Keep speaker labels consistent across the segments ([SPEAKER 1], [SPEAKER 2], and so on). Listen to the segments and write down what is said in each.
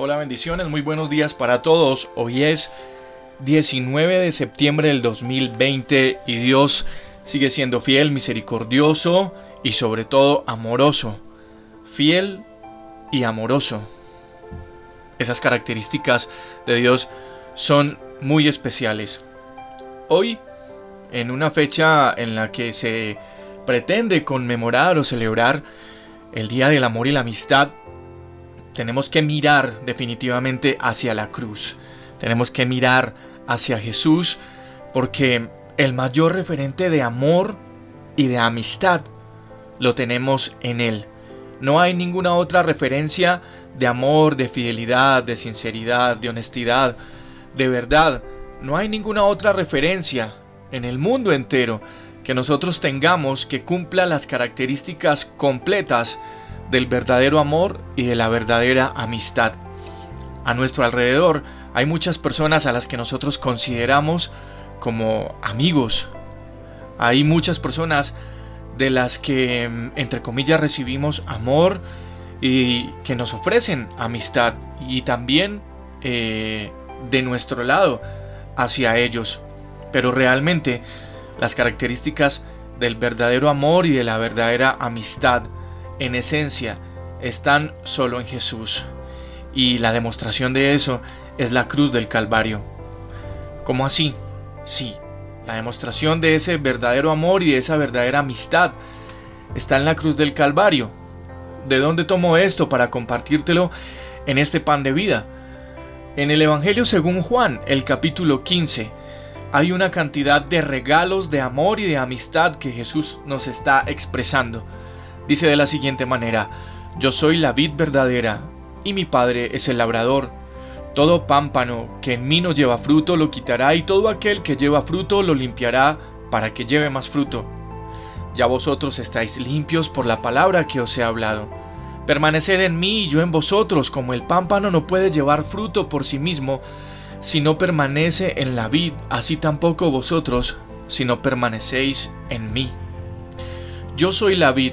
[SPEAKER 1] Hola, bendiciones, muy buenos días para todos. Hoy es 19 de septiembre del 2020 y Dios sigue siendo fiel, misericordioso y sobre todo amoroso. Fiel y amoroso. Esas características de Dios son muy especiales. Hoy, en una fecha en la que se pretende conmemorar o celebrar el Día del Amor y la Amistad, tenemos que mirar definitivamente hacia la cruz. Tenemos que mirar hacia Jesús porque el mayor referente de amor y de amistad lo tenemos en Él. No hay ninguna otra referencia de amor, de fidelidad, de sinceridad, de honestidad, de verdad. No hay ninguna otra referencia en el mundo entero que nosotros tengamos que cumpla las características completas del verdadero amor y de la verdadera amistad. A nuestro alrededor hay muchas personas a las que nosotros consideramos como amigos. Hay muchas personas de las que, mm, entre comillas, recibimos amor y que nos ofrecen amistad y también eh, de nuestro lado hacia ellos. Pero realmente las características del verdadero amor y de la verdadera amistad en esencia están solo en Jesús. Y la demostración de eso es la cruz del Calvario. ¿Cómo así? Sí, la demostración de ese verdadero amor y de esa verdadera amistad está en la cruz del Calvario. ¿De dónde tomo esto para compartírtelo en este pan de vida? En el Evangelio según Juan, el capítulo 15, hay una cantidad de regalos de amor y de amistad que Jesús nos está expresando. Dice de la siguiente manera, Yo soy la vid verdadera, y mi Padre es el labrador. Todo pámpano que en mí no lleva fruto lo quitará, y todo aquel que lleva fruto lo limpiará para que lleve más fruto. Ya vosotros estáis limpios por la palabra que os he hablado. Permaneced en mí y yo en vosotros, como el pámpano no puede llevar fruto por sí mismo, si no permanece en la vid, así tampoco vosotros, si no permanecéis en mí. Yo soy la vid,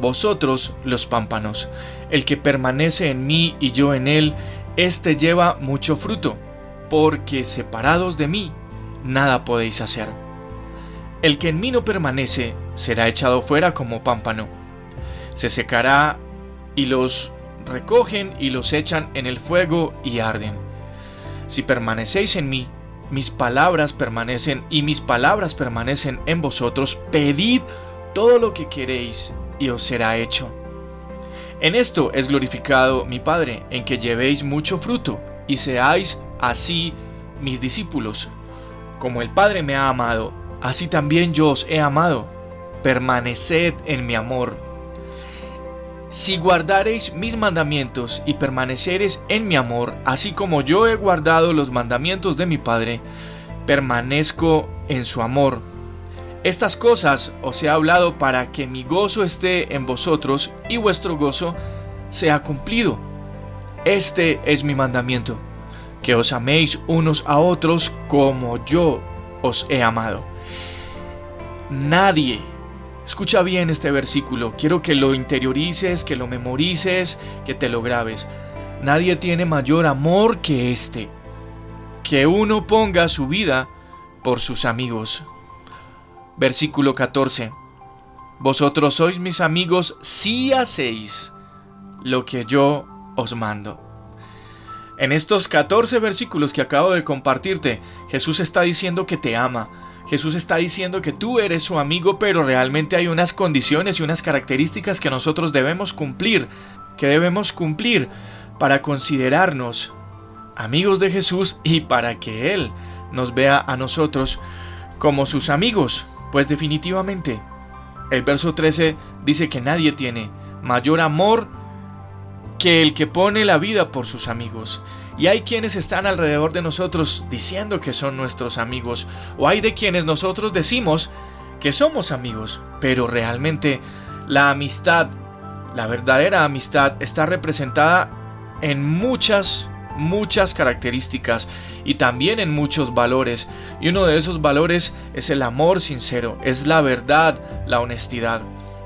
[SPEAKER 1] vosotros los pámpanos. El que permanece en mí y yo en él, éste lleva mucho fruto, porque separados de mí, nada podéis hacer. El que en mí no permanece será echado fuera como pámpano. Se secará y los recogen y los echan en el fuego y arden. Si permanecéis en mí, mis palabras permanecen y mis palabras permanecen en vosotros, pedid todo lo que queréis y os será hecho. En esto es glorificado mi Padre, en que llevéis mucho fruto y seáis así mis discípulos. Como el Padre me ha amado, así también yo os he amado. Permaneced en mi amor. Si guardareis mis mandamientos y permanecereis en mi amor, así como yo he guardado los mandamientos de mi Padre, permanezco en su amor estas cosas os he hablado para que mi gozo esté en vosotros y vuestro gozo sea cumplido. Este es mi mandamiento, que os améis unos a otros como yo os he amado. Nadie, escucha bien este versículo, quiero que lo interiorices, que lo memorices, que te lo grabes. Nadie tiene mayor amor que este, que uno ponga su vida por sus amigos. Versículo 14. Vosotros sois mis amigos si hacéis lo que yo os mando. En estos 14 versículos que acabo de compartirte, Jesús está diciendo que te ama. Jesús está diciendo que tú eres su amigo, pero realmente hay unas condiciones y unas características que nosotros debemos cumplir, que debemos cumplir para considerarnos amigos de Jesús y para que Él nos vea a nosotros como sus amigos. Pues definitivamente, el verso 13 dice que nadie tiene mayor amor que el que pone la vida por sus amigos. Y hay quienes están alrededor de nosotros diciendo que son nuestros amigos, o hay de quienes nosotros decimos que somos amigos, pero realmente la amistad, la verdadera amistad, está representada en muchas muchas características y también en muchos valores. Y uno de esos valores es el amor sincero, es la verdad, la honestidad.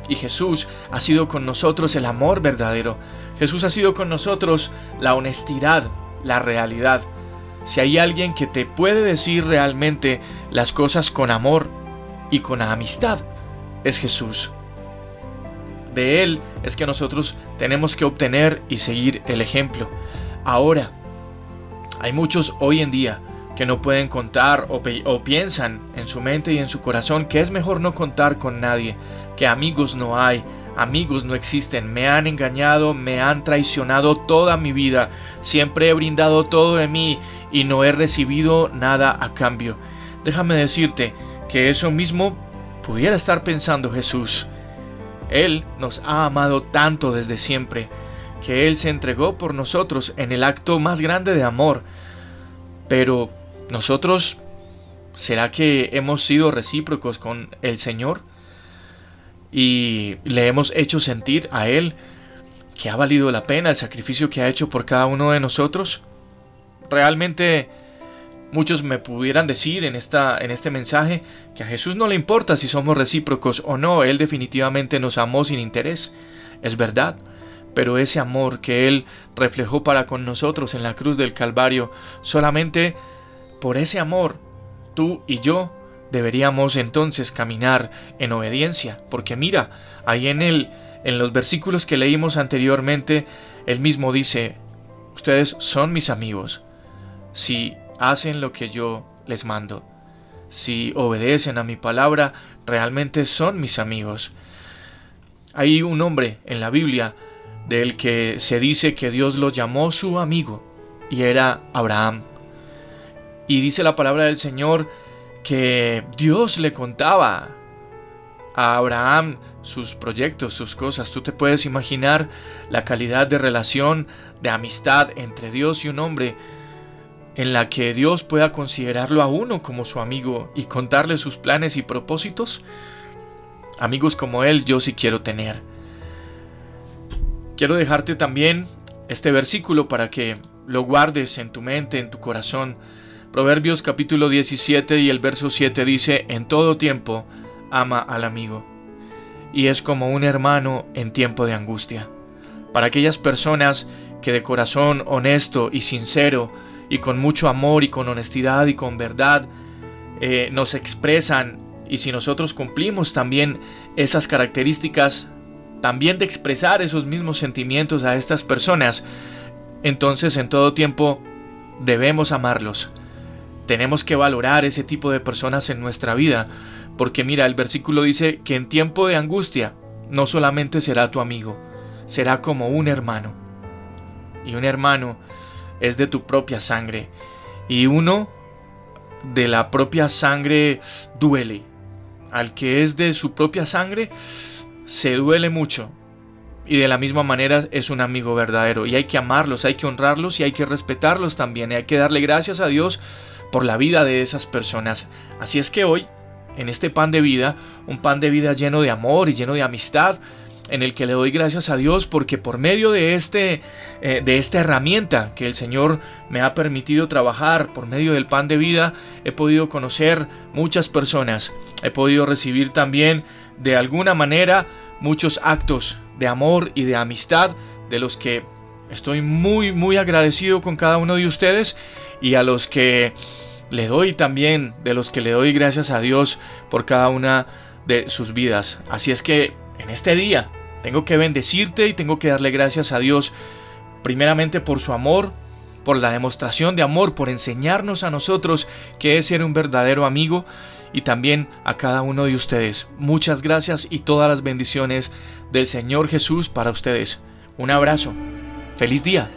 [SPEAKER 1] Y Jesús ha sido con nosotros el amor verdadero. Jesús ha sido con nosotros la honestidad, la realidad. Si hay alguien que te puede decir realmente las cosas con amor y con amistad, es Jesús. De Él es que nosotros tenemos que obtener y seguir el ejemplo. Ahora, hay muchos hoy en día que no pueden contar o, o, piensan en su mente y en su corazón que es mejor no contar con nadie, que amigos no hay, amigos no existen, me han engañado, me han traicionado toda mi vida, siempre he brindado todo de mí y no he recibido nada a cambio. Déjame decirte que eso mismo pudiera estar pensando Jesús. Él nos ha amado tanto desde siempre, que Él se entregó por nosotros en el acto más grande de amor. Pero nosotros, ¿será que hemos sido recíprocos con el Señor? Y le hemos hecho sentir a Él que ha valido la pena el sacrificio que ha hecho por cada uno de nosotros. Realmente muchos me pudieran decir en, esta, en este mensaje que a Jesús no le importa si somos recíprocos o no, Él definitivamente nos amó sin interés. Es verdad, pero ese amor que Él reflejó para con nosotros en la cruz del Calvario, solamente por ese amor, tú y yo deberíamos entonces caminar en obediencia, porque mira, ahí en el en los versículos que leímos anteriormente, él mismo dice, ustedes son mis amigos si hacen lo que yo les mando. Si obedecen a mi palabra, realmente son mis amigos. Hay un hombre en la Biblia del que se dice que Dios lo llamó su amigo, y era Abraham. Y dice la palabra del Señor que Dios le contaba a Abraham sus proyectos, sus cosas. Tú te puedes imaginar la calidad de relación, de amistad entre Dios y un hombre en la que Dios pueda considerarlo a uno como su amigo y contarle sus planes y propósitos. Amigos como él yo sí quiero tener. Quiero dejarte también este versículo para que lo guardes en tu mente, en tu corazón. Proverbios capítulo 17 y el verso 7 dice, en todo tiempo ama al amigo, y es como un hermano en tiempo de angustia. Para aquellas personas que de corazón honesto y sincero, y con mucho amor y con honestidad y con verdad, eh, nos expresan, y si nosotros cumplimos también esas características, también de expresar esos mismos sentimientos a estas personas, entonces en todo tiempo debemos amarlos. Tenemos que valorar ese tipo de personas en nuestra vida, porque mira, el versículo dice que en tiempo de angustia no solamente será tu amigo, será como un hermano. Y un hermano es de tu propia sangre. Y uno de la propia sangre duele. Al que es de su propia sangre se duele mucho. Y de la misma manera es un amigo verdadero. Y hay que amarlos, hay que honrarlos y hay que respetarlos también. Y hay que darle gracias a Dios por la vida de esas personas. Así es que hoy, en este pan de vida, un pan de vida lleno de amor y lleno de amistad, en el que le doy gracias a Dios porque por medio de, este, eh, de esta herramienta que el Señor me ha permitido trabajar, por medio del pan de vida, he podido conocer muchas personas, he podido recibir también de alguna manera muchos actos de amor y de amistad de los que estoy muy muy agradecido con cada uno de ustedes y a los que le doy también, de los que le doy gracias a Dios por cada una de sus vidas. Así es que en este día tengo que bendecirte y tengo que darle gracias a Dios primeramente por su amor, por la demostración de amor, por enseñarnos a nosotros que es ser un verdadero amigo y también a cada uno de ustedes. Muchas gracias y todas las bendiciones del Señor Jesús para ustedes. Un abrazo. Feliz día.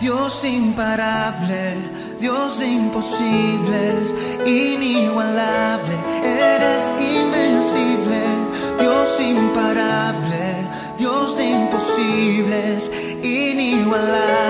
[SPEAKER 2] Dios imparable, Dios de imposibles, inigualable, eres invencible, Dios imparable, Dios de imposibles, inigualable.